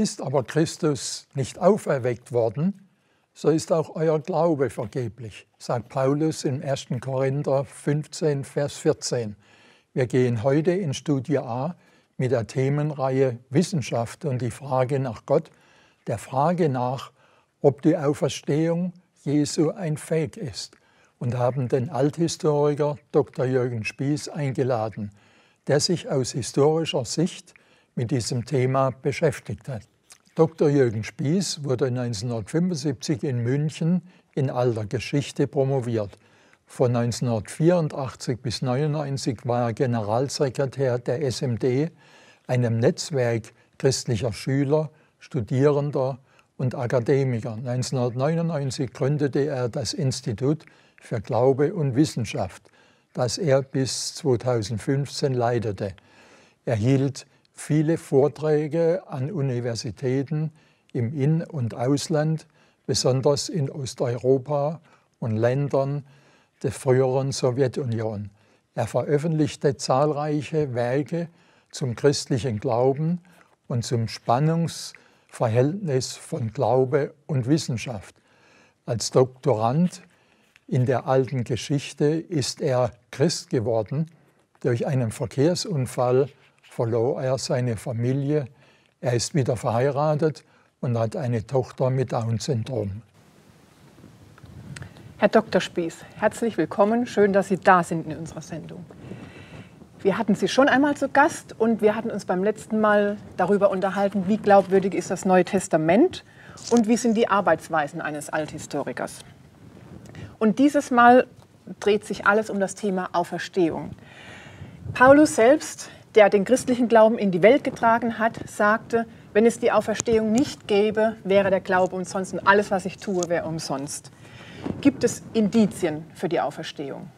Ist aber Christus nicht auferweckt worden, so ist auch euer Glaube vergeblich, sagt Paulus in 1. Korinther 15, Vers 14. Wir gehen heute in Studie A mit der Themenreihe Wissenschaft und die Frage nach Gott, der Frage nach, ob die Auferstehung Jesu ein Fake ist und haben den Althistoriker Dr. Jürgen Spieß eingeladen, der sich aus historischer Sicht mit diesem Thema beschäftigt hat. Dr. Jürgen Spieß wurde 1975 in München in alter Geschichte promoviert. Von 1984 bis 1999 war er Generalsekretär der SMD, einem Netzwerk christlicher Schüler, Studierender und Akademiker. 1999 gründete er das Institut für Glaube und Wissenschaft, das er bis 2015 leitete. Er hielt viele Vorträge an Universitäten im In- und Ausland, besonders in Osteuropa und Ländern der früheren Sowjetunion. Er veröffentlichte zahlreiche Werke zum christlichen Glauben und zum Spannungsverhältnis von Glaube und Wissenschaft. Als Doktorand in der alten Geschichte ist er Christ geworden durch einen Verkehrsunfall verlor er seine Familie. Er ist wieder verheiratet und hat eine Tochter mit Down-Syndrom. Herr Dr. Spieß, herzlich willkommen. Schön, dass Sie da sind in unserer Sendung. Wir hatten Sie schon einmal zu Gast und wir hatten uns beim letzten Mal darüber unterhalten, wie glaubwürdig ist das Neue Testament und wie sind die Arbeitsweisen eines Althistorikers. Und dieses Mal dreht sich alles um das Thema Auferstehung. Paulus selbst der den christlichen Glauben in die Welt getragen hat, sagte, wenn es die Auferstehung nicht gäbe, wäre der Glaube umsonst und alles, was ich tue, wäre umsonst. Gibt es Indizien für die Auferstehung?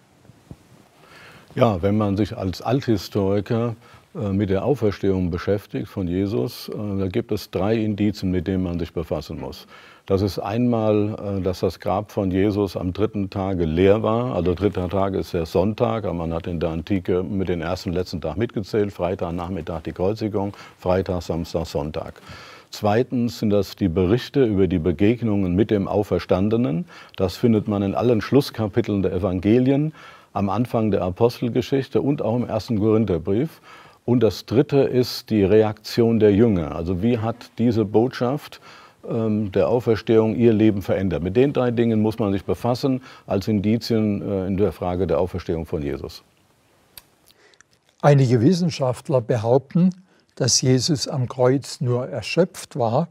Ja, wenn man sich als Althistoriker äh, mit der Auferstehung beschäftigt von Jesus, äh, da gibt es drei Indizien, mit denen man sich befassen muss. Das ist einmal, äh, dass das Grab von Jesus am dritten Tage leer war. Also dritter Tag ist der Sonntag, aber man hat in der Antike mit den ersten und letzten Tag mitgezählt. Freitag, Nachmittag die Kreuzigung, Freitag, Samstag, Sonntag. Zweitens sind das die Berichte über die Begegnungen mit dem Auferstandenen. Das findet man in allen Schlusskapiteln der Evangelien, am Anfang der Apostelgeschichte und auch im ersten Korintherbrief. Und das Dritte ist die Reaktion der Jünger. Also wie hat diese Botschaft der Auferstehung ihr Leben verändert. Mit den drei Dingen muss man sich befassen als Indizien äh, in der Frage der Auferstehung von Jesus. Einige Wissenschaftler behaupten, dass Jesus am Kreuz nur erschöpft war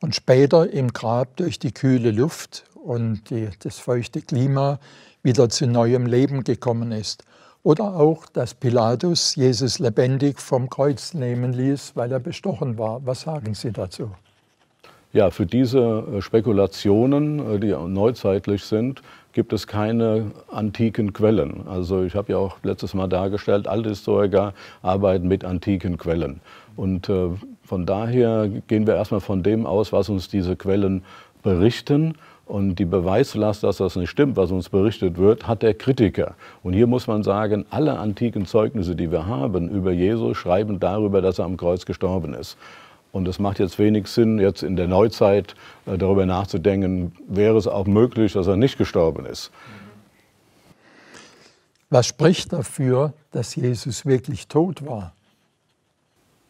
und später im Grab durch die kühle Luft und die, das feuchte Klima wieder zu neuem Leben gekommen ist. Oder auch, dass Pilatus Jesus lebendig vom Kreuz nehmen ließ, weil er bestochen war. Was sagen Sie dazu? Ja, für diese äh, Spekulationen, äh, die neuzeitlich sind, gibt es keine antiken Quellen. Also ich habe ja auch letztes Mal dargestellt, alte Historiker arbeiten mit antiken Quellen. Und äh, von daher gehen wir erstmal von dem aus, was uns diese Quellen berichten. Und die Beweislast, dass das nicht stimmt, was uns berichtet wird, hat der Kritiker. Und hier muss man sagen, alle antiken Zeugnisse, die wir haben über Jesus, schreiben darüber, dass er am Kreuz gestorben ist. Und es macht jetzt wenig Sinn, jetzt in der Neuzeit äh, darüber nachzudenken, wäre es auch möglich, dass er nicht gestorben ist. Was spricht dafür, dass Jesus wirklich tot war?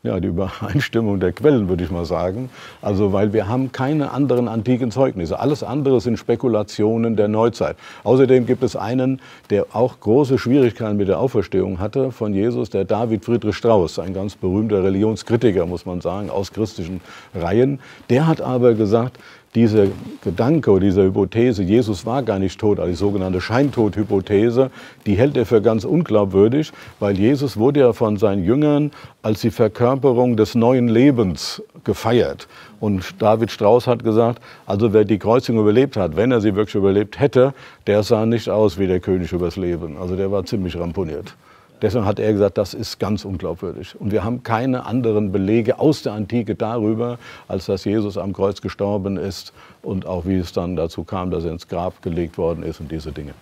Ja, die Übereinstimmung der Quellen, würde ich mal sagen. Also, weil wir haben keine anderen antiken Zeugnisse. Alles andere sind Spekulationen der Neuzeit. Außerdem gibt es einen, der auch große Schwierigkeiten mit der Auferstehung hatte von Jesus, der David Friedrich Strauss, ein ganz berühmter Religionskritiker, muss man sagen, aus christlichen Reihen. Der hat aber gesagt, dieser Gedanke oder diese Hypothese, Jesus war gar nicht tot, also die sogenannte Scheintod-Hypothese, die hält er für ganz unglaubwürdig, weil Jesus wurde ja von seinen Jüngern als die Verkörperung des neuen Lebens gefeiert. Und David Strauss hat gesagt, also wer die Kreuzigung überlebt hat, wenn er sie wirklich überlebt hätte, der sah nicht aus wie der König übers Leben. Also der war ziemlich ramponiert. Deshalb hat er gesagt, das ist ganz unglaubwürdig. Und wir haben keine anderen Belege aus der Antike darüber, als dass Jesus am Kreuz gestorben ist und auch wie es dann dazu kam, dass er ins Grab gelegt worden ist und diese Dinge.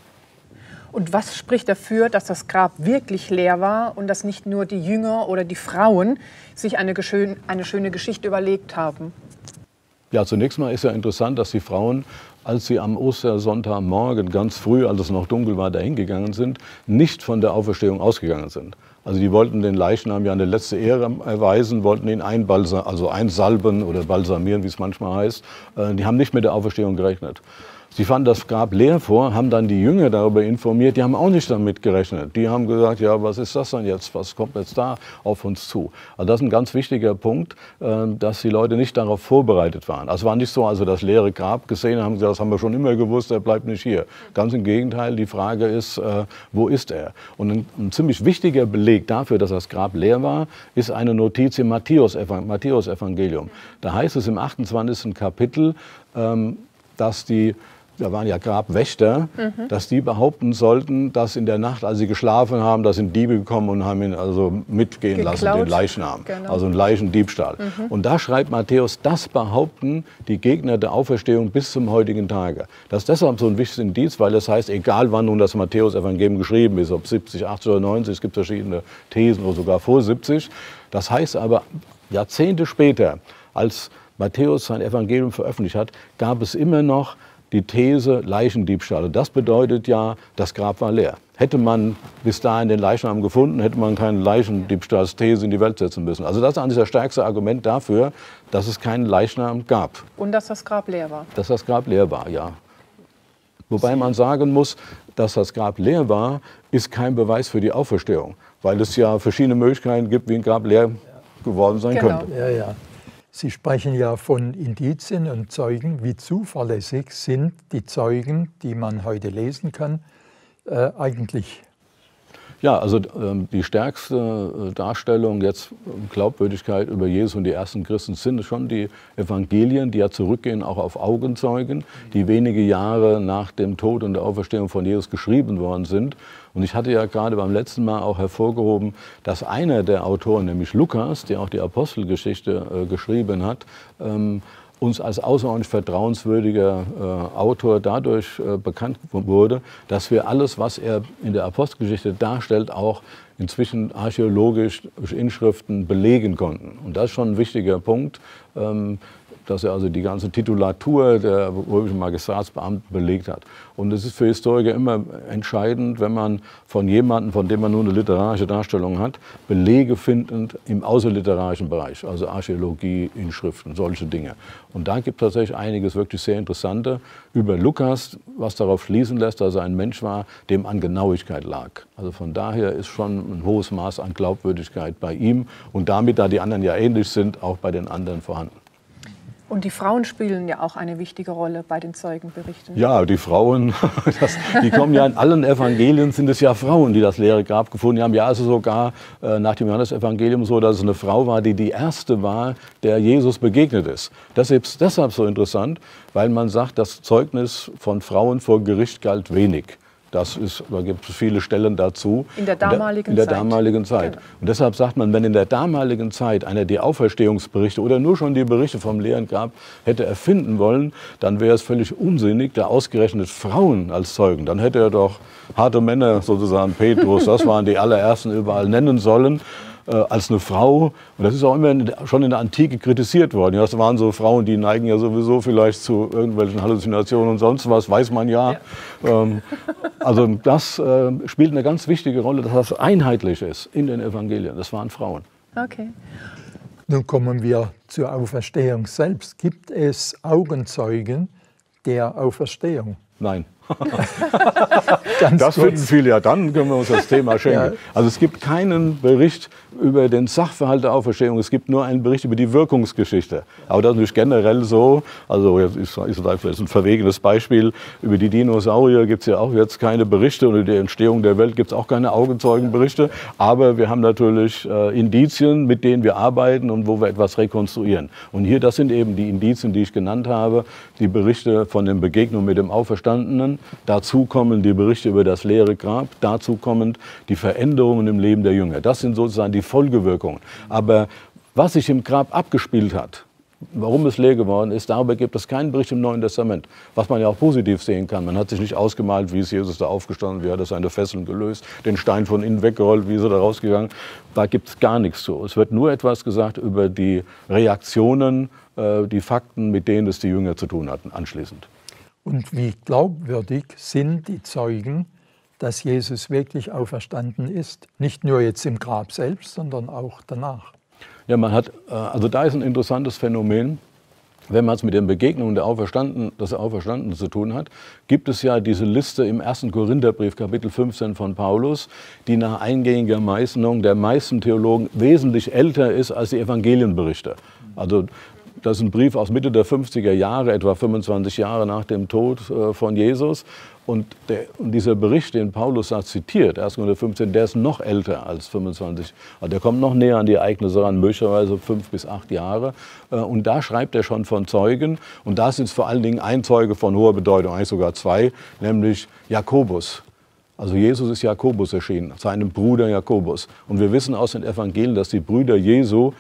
Und was spricht dafür, dass das Grab wirklich leer war und dass nicht nur die Jünger oder die Frauen sich eine, eine schöne Geschichte überlegt haben? Ja, zunächst mal ist ja interessant, dass die Frauen als sie am Ostersonntagmorgen ganz früh, als es noch dunkel war, dahingegangen sind, nicht von der Auferstehung ausgegangen sind. Also die wollten den Leichnam ja eine letzte Ehre erweisen, wollten ihn einbalsam, also einsalben oder balsamieren, wie es manchmal heißt. Äh, die haben nicht mit der Auferstehung gerechnet. Sie fanden das Grab leer vor, haben dann die Jünger darüber informiert, die haben auch nicht damit gerechnet. Die haben gesagt, ja, was ist das denn jetzt, was kommt jetzt da auf uns zu? Also das ist ein ganz wichtiger Punkt, äh, dass die Leute nicht darauf vorbereitet waren. Also war nicht so, also das leere Grab gesehen haben, gesagt, das haben wir schon immer gewusst, er bleibt nicht hier. Ganz im Gegenteil, die Frage ist, äh, wo ist er? Und ein, ein ziemlich wichtiger Beleg dafür, dass das Grab leer war, ist eine Notiz im Matthäus-Evangelium. Da heißt es im 28. Kapitel, ähm, dass die da waren ja Grabwächter, mhm. dass die behaupten sollten, dass in der Nacht, als sie geschlafen haben, da sind Diebe gekommen und haben ihn also mitgehen Geklaut. lassen, den Leichnam. Genau. Also ein Leichendiebstahl. Mhm. Und da schreibt Matthäus, das behaupten die Gegner der Auferstehung bis zum heutigen Tage. Das ist deshalb so ein wichtiges Indiz, weil es das heißt, egal wann nun das Matthäus-Evangelium geschrieben ist, ob 70, 80 oder 90, es gibt verschiedene Thesen oder sogar vor 70. Das heißt aber, Jahrzehnte später, als Matthäus sein Evangelium veröffentlicht hat, gab es immer noch die These Leichendiebstahl. Das bedeutet ja, das Grab war leer. Hätte man bis dahin den Leichnam gefunden, hätte man keine Leichendiebstahlsthese in die Welt setzen müssen. Also das ist eigentlich das stärkste Argument dafür, dass es keinen Leichnam gab. Und dass das Grab leer war. Dass das Grab leer war, ja. Wobei man sagen muss, dass das Grab leer war, ist kein Beweis für die Auferstehung, weil es ja verschiedene Möglichkeiten gibt, wie ein Grab leer geworden sein genau. könnte. Ja, ja. Sie sprechen ja von Indizien und Zeugen. Wie zuverlässig sind die Zeugen, die man heute lesen kann, äh, eigentlich? Ja, also ähm, die stärkste äh, Darstellung jetzt Glaubwürdigkeit über Jesus und die ersten Christen sind schon die Evangelien, die ja zurückgehen auch auf Augenzeugen, die wenige Jahre nach dem Tod und der Auferstehung von Jesus geschrieben worden sind. Und ich hatte ja gerade beim letzten Mal auch hervorgehoben, dass einer der Autoren, nämlich Lukas, der auch die Apostelgeschichte äh, geschrieben hat, ähm, uns als außerordentlich vertrauenswürdiger äh, Autor dadurch äh, bekannt wurde, dass wir alles, was er in der Apostelgeschichte darstellt, auch inzwischen archäologisch durch Inschriften belegen konnten. Und das ist schon ein wichtiger Punkt. Ähm, dass er also die ganze Titulatur der römischen Magistratsbeamten belegt hat. Und es ist für Historiker immer entscheidend, wenn man von jemandem, von dem man nur eine literarische Darstellung hat, Belege findet im außerliterarischen Bereich, also Archäologie, Inschriften, solche Dinge. Und da gibt es tatsächlich einiges wirklich sehr Interessante über Lukas, was darauf schließen lässt, dass er ein Mensch war, dem an Genauigkeit lag. Also von daher ist schon ein hohes Maß an Glaubwürdigkeit bei ihm und damit, da die anderen ja ähnlich sind, auch bei den anderen vorhanden. Und die Frauen spielen ja auch eine wichtige Rolle bei den Zeugenberichten. Ja, die Frauen, das, die kommen ja in allen Evangelien, sind es ja Frauen, die das leere Grab gefunden haben. Ja, also sogar äh, nach dem Johannesevangelium so, dass es eine Frau war, die die erste war, der Jesus begegnet ist. Das ist deshalb so interessant, weil man sagt, das Zeugnis von Frauen vor Gericht galt wenig. Das ist, da gibt es viele Stellen dazu. In der damaligen Zeit. In der damaligen Zeit. Genau. Und deshalb sagt man, wenn in der damaligen Zeit einer die Auferstehungsberichte oder nur schon die Berichte vom leeren Grab hätte erfinden wollen, dann wäre es völlig unsinnig, da ausgerechnet Frauen als Zeugen. Dann hätte er doch harte Männer, sozusagen Petrus, das waren die allerersten überall nennen sollen äh, als eine Frau. Und das ist auch immer in, schon in der Antike kritisiert worden. Ja, das waren so Frauen, die neigen ja sowieso vielleicht zu irgendwelchen Halluzinationen und sonst was, weiß man ja. ja. Ähm, also das äh, spielt eine ganz wichtige Rolle, dass das einheitlich ist in den Evangelien. Das waren Frauen. Okay. Nun kommen wir zur Auferstehung selbst. Gibt es Augenzeugen der Auferstehung? Nein. das finden viele ja, dann können wir uns das Thema schenken. Ja. Also es gibt keinen Bericht über den Sachverhalt der Auferstehung, es gibt nur einen Bericht über die Wirkungsgeschichte. Aber das ist natürlich generell so, also jetzt ist, ist vielleicht ein verwegenes Beispiel, über die Dinosaurier gibt es ja auch jetzt keine Berichte und über die Entstehung der Welt gibt es auch keine Augenzeugenberichte, aber wir haben natürlich äh, Indizien, mit denen wir arbeiten und wo wir etwas rekonstruieren. Und hier, das sind eben die Indizien, die ich genannt habe, die Berichte von den Begegnungen mit dem Auferstandenen, Dazu kommen die Berichte über das leere Grab. Dazu kommen die Veränderungen im Leben der Jünger. Das sind sozusagen die Folgewirkungen. Aber was sich im Grab abgespielt hat, warum es leer geworden ist, darüber gibt es keinen Bericht im Neuen Testament. Was man ja auch positiv sehen kann. Man hat sich nicht ausgemalt, wie ist Jesus da aufgestanden, wie hat er seine Fesseln gelöst, den Stein von innen weggerollt, wie ist er da rausgegangen. Da gibt es gar nichts zu. Es wird nur etwas gesagt über die Reaktionen, äh, die Fakten, mit denen es die Jünger zu tun hatten, anschließend. Und wie glaubwürdig sind die Zeugen, dass Jesus wirklich auferstanden ist? Nicht nur jetzt im Grab selbst, sondern auch danach. Ja, man hat, äh, also da ist ein interessantes Phänomen. Wenn man es mit den Begegnungen der Auferstanden, des Auferstandenen zu tun hat, gibt es ja diese Liste im 1. Korintherbrief, Kapitel 15 von Paulus, die nach eingängiger Meißnung der meisten Theologen wesentlich älter ist als die Evangelienberichte. Also das ist ein Brief aus Mitte der 50er Jahre, etwa 25 Jahre nach dem Tod äh, von Jesus. Und, der, und, dieser Bericht, den Paulus da zitiert, 1. Korinther 15, der ist noch älter als 25. Also der kommt noch näher an die Ereignisse ran, möglicherweise fünf bis acht Jahre. Äh, und da schreibt er schon von Zeugen. Und da sind es vor allen Dingen ein Zeuge von hoher Bedeutung, eigentlich sogar zwei, nämlich Jakobus. Also Jesus ist Jakobus erschienen, seinem Bruder Jakobus. Und wir wissen aus den Evangelien, dass die Brüder Jesu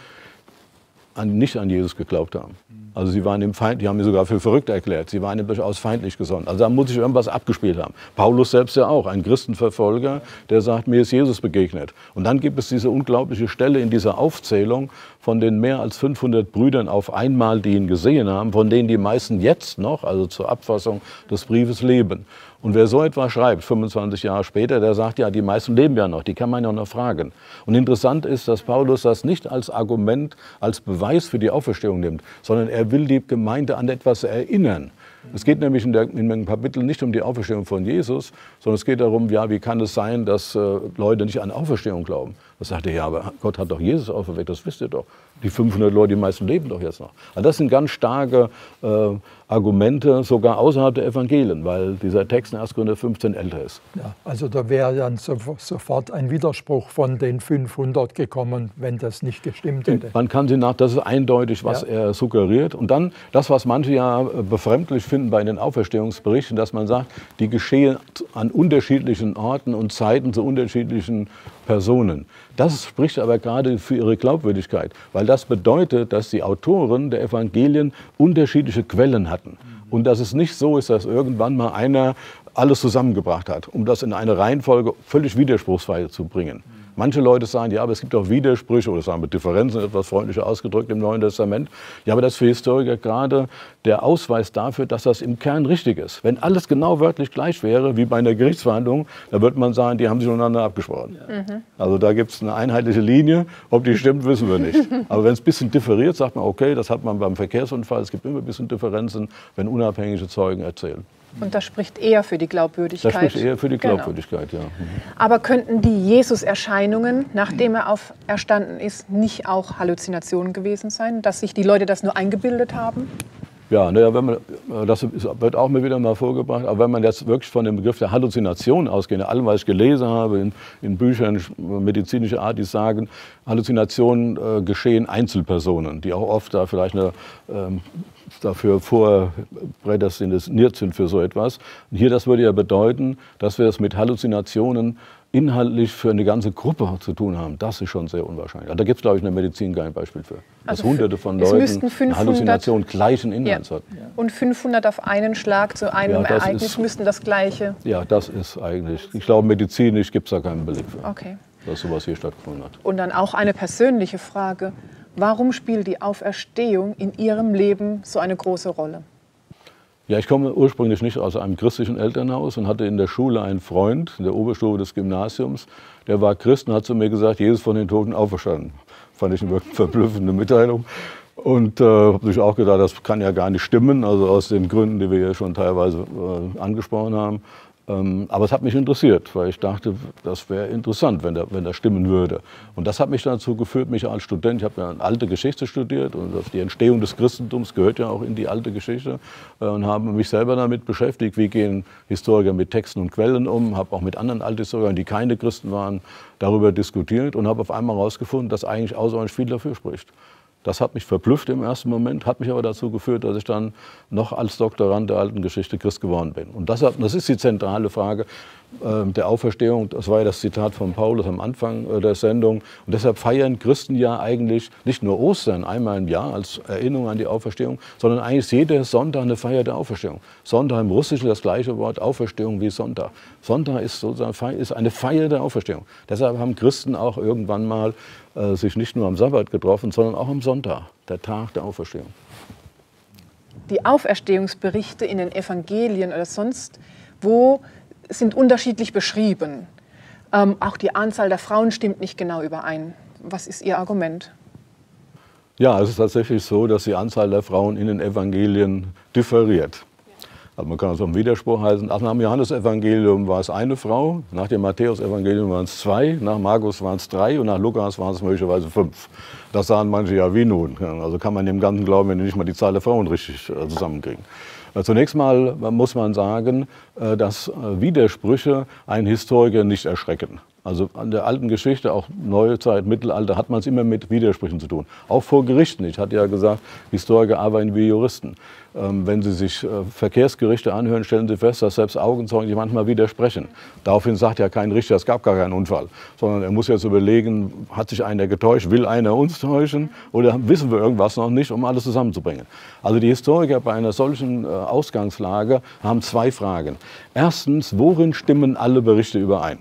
an, nicht an Jesus geglaubt haben. Also sie waren ihm Feind, die haben ihn sogar für verrückt erklärt. Sie waren ihm durchaus feindlich gesonnen. Also da muss sich irgendwas abgespielt haben. Paulus selbst ja auch, ein Christenverfolger, der sagt, mir ist Jesus begegnet. Und dann gibt es diese unglaubliche Stelle in dieser Aufzählung von den mehr als 500 Brüdern auf einmal, die ihn gesehen haben, von denen die meisten jetzt noch, also zur Abfassung des Briefes, leben. Und wer so etwas schreibt, 25 Jahre später, der sagt, ja, die meisten leben ja noch, die kann man ja noch fragen. Und interessant ist, dass Paulus das nicht als Argument, als Beweis für die Auferstehung nimmt, sondern er will die Gemeinde an etwas erinnern. Es geht nämlich in, der, dem Kapitel nicht um die Auferstehung von Jesus, sondern es geht darum, ja, wie kann es sein, dass äh, Leute nicht an Auferstehung glauben. Das sagt er, ja, aber Gott hat doch Jesus auferweckt, das wisst ihr doch. Die 500 Leute, die meisten leben doch jetzt noch. Also das sind ganz starke äh, Argumente, sogar außerhalb der Evangelien, weil dieser Text in 1. Korinther 15 älter ist. Ja, also da wäre dann sofort ein Widerspruch von den 500 gekommen, wenn das nicht gestimmt hätte. Man kann sie nach, das ist eindeutig, was ja. er suggeriert. Und dann das, was manche ja äh, befremdlich finden bei den Auferstehungsberichten, dass man sagt, die geschehen an unterschiedlichen Orten und Zeiten zu unterschiedlichen Personen. Das spricht aber gerade für ihre Glaubwürdigkeit, weil das bedeutet, dass die Autoren der Evangelien unterschiedliche Quellen hatten. Und dass es nicht so ist, dass irgendwann mal einer alles zusammengebracht hat, um das in eine Reihenfolge völlig widerspruchsfrei zu bringen. Manche Leute sagen, ja, aber es gibt auch Widersprüche oder sagen mit Differenzen etwas freundlicher ausgedrückt im Neuen Testament. Ja, aber das ist für Historiker gerade der Ausweis dafür, dass das im Kern richtig ist. Wenn alles genau wörtlich gleich wäre, wie bei einer Gerichtsverhandlung, dann würde man sagen, die haben sich untereinander abgesprochen. Mhm. Also da gibt es eine einheitliche Linie. Ob die stimmt, wissen wir nicht. aber wenn es ein bisschen differiert, sagt man, okay, das hat man beim Verkehrsunfall. Es gibt immer ein bisschen Differenzen, wenn unabhängige Zeugen erzählen. Und das spricht eher für die Glaubwürdigkeit. Das spricht eher für die genau. Glaubwürdigkeit, genau. ja. Mhm. Aber könnten die Jesus-Erscheinungen, nachdem er auferstanden ist, nicht auch Halluzinationen gewesen sein, dass sich die Leute das nur eingebildet haben? Ja, naja, wenn man, das wird auch mir wieder mal vorgebracht, aber wenn man jetzt wirklich von dem Begriff der Halluzination ausgeht, allem, was ich gelesen habe in, in Büchern medizinischer Art, die sagen, Halluzinationen äh, geschehen Einzelpersonen, die auch oft da vielleicht eine ähm, dafür vorprädestiniert sind für so etwas. Und hier, das würde ja bedeuten, dass wir es mit Halluzinationen inhaltlich für eine ganze Gruppe zu tun haben. Das ist schon sehr unwahrscheinlich. Also da gibt es, glaube ich, in der Medizin kein Beispiel für. Dass also Hunderte von Leuten 500, Halluzination gleichen Inhalts ja. hatten. Und 500 auf einen Schlag zu einem ja, Ereignis ist, müssten das Gleiche. Ja, das ist eigentlich. Ich glaube, medizinisch gibt es da keinen Beleg für. Okay. Dass sowas hier stattgefunden hat. Und dann auch eine persönliche Frage. Warum spielt die Auferstehung in Ihrem Leben so eine große Rolle? Ja, ich komme ursprünglich nicht aus einem christlichen Elternhaus und hatte in der Schule einen Freund, in der Oberstufe des Gymnasiums, der war Christ und hat zu mir gesagt, Jesus von den Toten auferstanden. Fand ich eine verblüffende Mitteilung. Und äh, habe sich auch gedacht, das kann ja gar nicht stimmen, also aus den Gründen, die wir ja schon teilweise äh, angesprochen haben. Ähm, aber es hat mich interessiert, weil ich dachte, das wäre interessant, wenn, der, wenn das stimmen würde. Und das hat mich dazu geführt, mich als Student, ich habe ja alte Geschichte studiert und die Entstehung des Christentums gehört ja auch in die alte Geschichte äh, und habe mich selber damit beschäftigt, wie gehen Historiker mit Texten und Quellen um, habe auch mit anderen Althistorikern, die keine Christen waren, darüber diskutiert und habe auf einmal herausgefunden, dass eigentlich außerordentlich viel dafür spricht Das hat mich verblüfft im ersten Moment, hat mich aber dazu geführt, dass ich dann noch als Doktorand der alten Geschichte Christ geworden bin. Und das, das ist die zentrale Frage der Auferstehung. Das war ja das Zitat von Paulus am Anfang äh, der Sendung. Und deshalb feiern Christen ja eigentlich nicht nur Ostern einmal im Jahr als Erinnerung an die Auferstehung, sondern eigentlich jeder Sonntag eine Feier der Auferstehung. Sonntag im Russischen das gleiche Wort Auferstehung wie Sonntag. Sonntag ist sozusagen ist eine Feier der Auferstehung. Deshalb haben Christen auch irgendwann mal äh, sich nicht nur am Sabbat getroffen, sondern auch am Sonntag, der Tag der Auferstehung. Die Auferstehungsberichte in den Evangelien oder sonst wo sind unterschiedlich beschrieben. Ähm, auch die Anzahl der Frauen stimmt nicht genau überein. Was ist Ihr Argument? Ja, es ist tatsächlich so, dass die Anzahl der Frauen in den Evangelien differiert. Also man kann es einen Widerspruch heißen. Nach dem Johannesevangelium war es eine Frau, nach dem Matthäusevangelium waren es zwei, nach Markus waren es drei und nach Lukas waren es möglicherweise fünf. Das sahen manche ja wie nun. Also kann man dem Ganzen glauben, wenn die nicht mal die Zahl der Frauen richtig äh, zusammenkriegen. Äh, zunächst mal muss man sagen, äh, dass Widersprüche einen Historiker nicht erschrecken. Also an der alten Geschichte, auch Neuzeit, Mittelalter, hat man es immer mit Widersprüchen zu tun. Auch vor Gerichten. Ich hatte ja gesagt, Historiker arbeiten wie Juristen. Ähm, wenn Sie sich äh, Verkehrsgerichte anhören, stellen Sie fest, dass selbst Augenzeugen sich manchmal widersprechen. Daraufhin sagt ja kein Richter, es gab gar keinen Unfall. Sondern er muss jetzt überlegen, hat sich einer getäuscht, will einer uns täuschen oder wissen wir irgendwas noch nicht, um alles zusammenzubringen. Also die Historiker bei einer solchen äh, Ausgangslage haben zwei Fragen. Erstens, worin stimmen alle Berichte überein?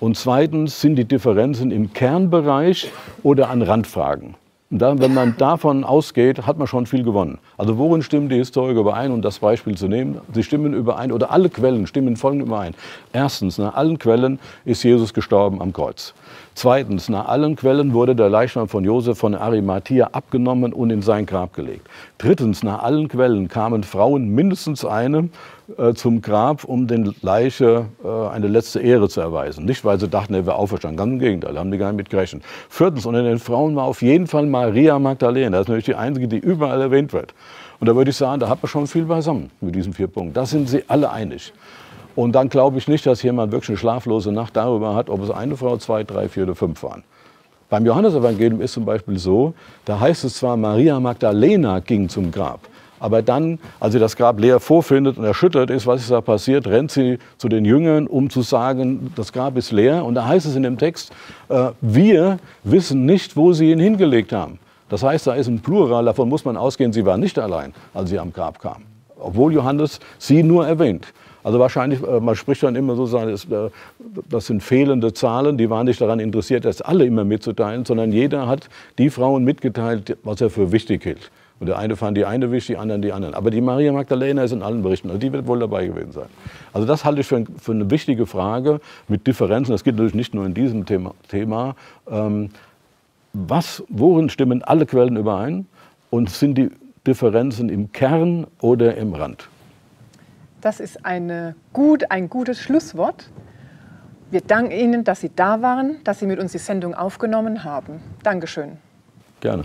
Und zweitens sind die Differenzen im Kernbereich oder an Randfragen. Dann, wenn man davon ausgeht, hat man schon viel gewonnen. Also worin stimmen die Historiker überein, um das Beispiel zu nehmen? Sie stimmen überein oder alle Quellen stimmen folgend überein. Erstens, nach allen Quellen ist Jesus gestorben am Kreuz. Zweitens, nach allen Quellen wurde der Leichnam von Josef von Arimathea abgenommen und in sein Grab gelegt. Drittens, nach allen Quellen kamen Frauen, mindestens eine, äh, zum Grab, um den Leiche äh, eine letzte Ehre zu erweisen. Nicht, weil sie dachten, er wäre auferstanden. Ganz im Gegenteil, haben die gar nicht mit gerechnet. Viertens, unter den Frauen war auf jeden Fall Maria Magdalena. Das ist natürlich die einzige, die überall erwähnt wird. Und da würde ich sagen, da hat man schon viel beisammen mit diesen vier Punkten. Da sind sie alle einig. Und dann glaube ich nicht, dass jemand wirklich eine schlaflose Nacht darüber hat, ob es eine Frau, zwei, drei, vier oder fünf waren. Beim Johannesevangelium ist zum Beispiel so, da heißt es zwar, Maria Magdalena ging zum Grab, aber dann, als sie das Grab leer vorfindet und erschüttert ist, was ist da passiert, rennt sie zu den Jüngern, um zu sagen, das Grab ist leer. Und da heißt es in dem Text, äh, wir wissen nicht, wo sie ihn hingelegt haben. Das heißt, da ist ein Plural, davon muss man ausgehen, sie war nicht allein, als sie am Grab kam. Obwohl Johannes sie nur erwähnt. Also wahrscheinlich, äh, man spricht dann immer so, äh, das sind fehlende Zahlen, die waren nicht daran interessiert, das alle immer mitzuteilen, sondern jeder hat die Frauen mitgeteilt, was er für wichtig hielt. Und der eine fand die eine wichtig, die anderen die anderen. Aber die Maria Magdalena ist in allen Berichten, also die wird wohl dabei gewesen sein. Also das halte ich für, für eine wichtige Frage mit Differenzen. Das geht natürlich nicht nur in diesem Thema. Thema. Ähm, was, worin stimmen alle Quellen überein? Und sind die Differenzen im Kern oder im Rand? Das ist eine gut, ein gutes Schlusswort. Wir danken Ihnen, dass Sie da waren, dass Sie mit uns die Sendung aufgenommen haben. Dankeschön. Gerne.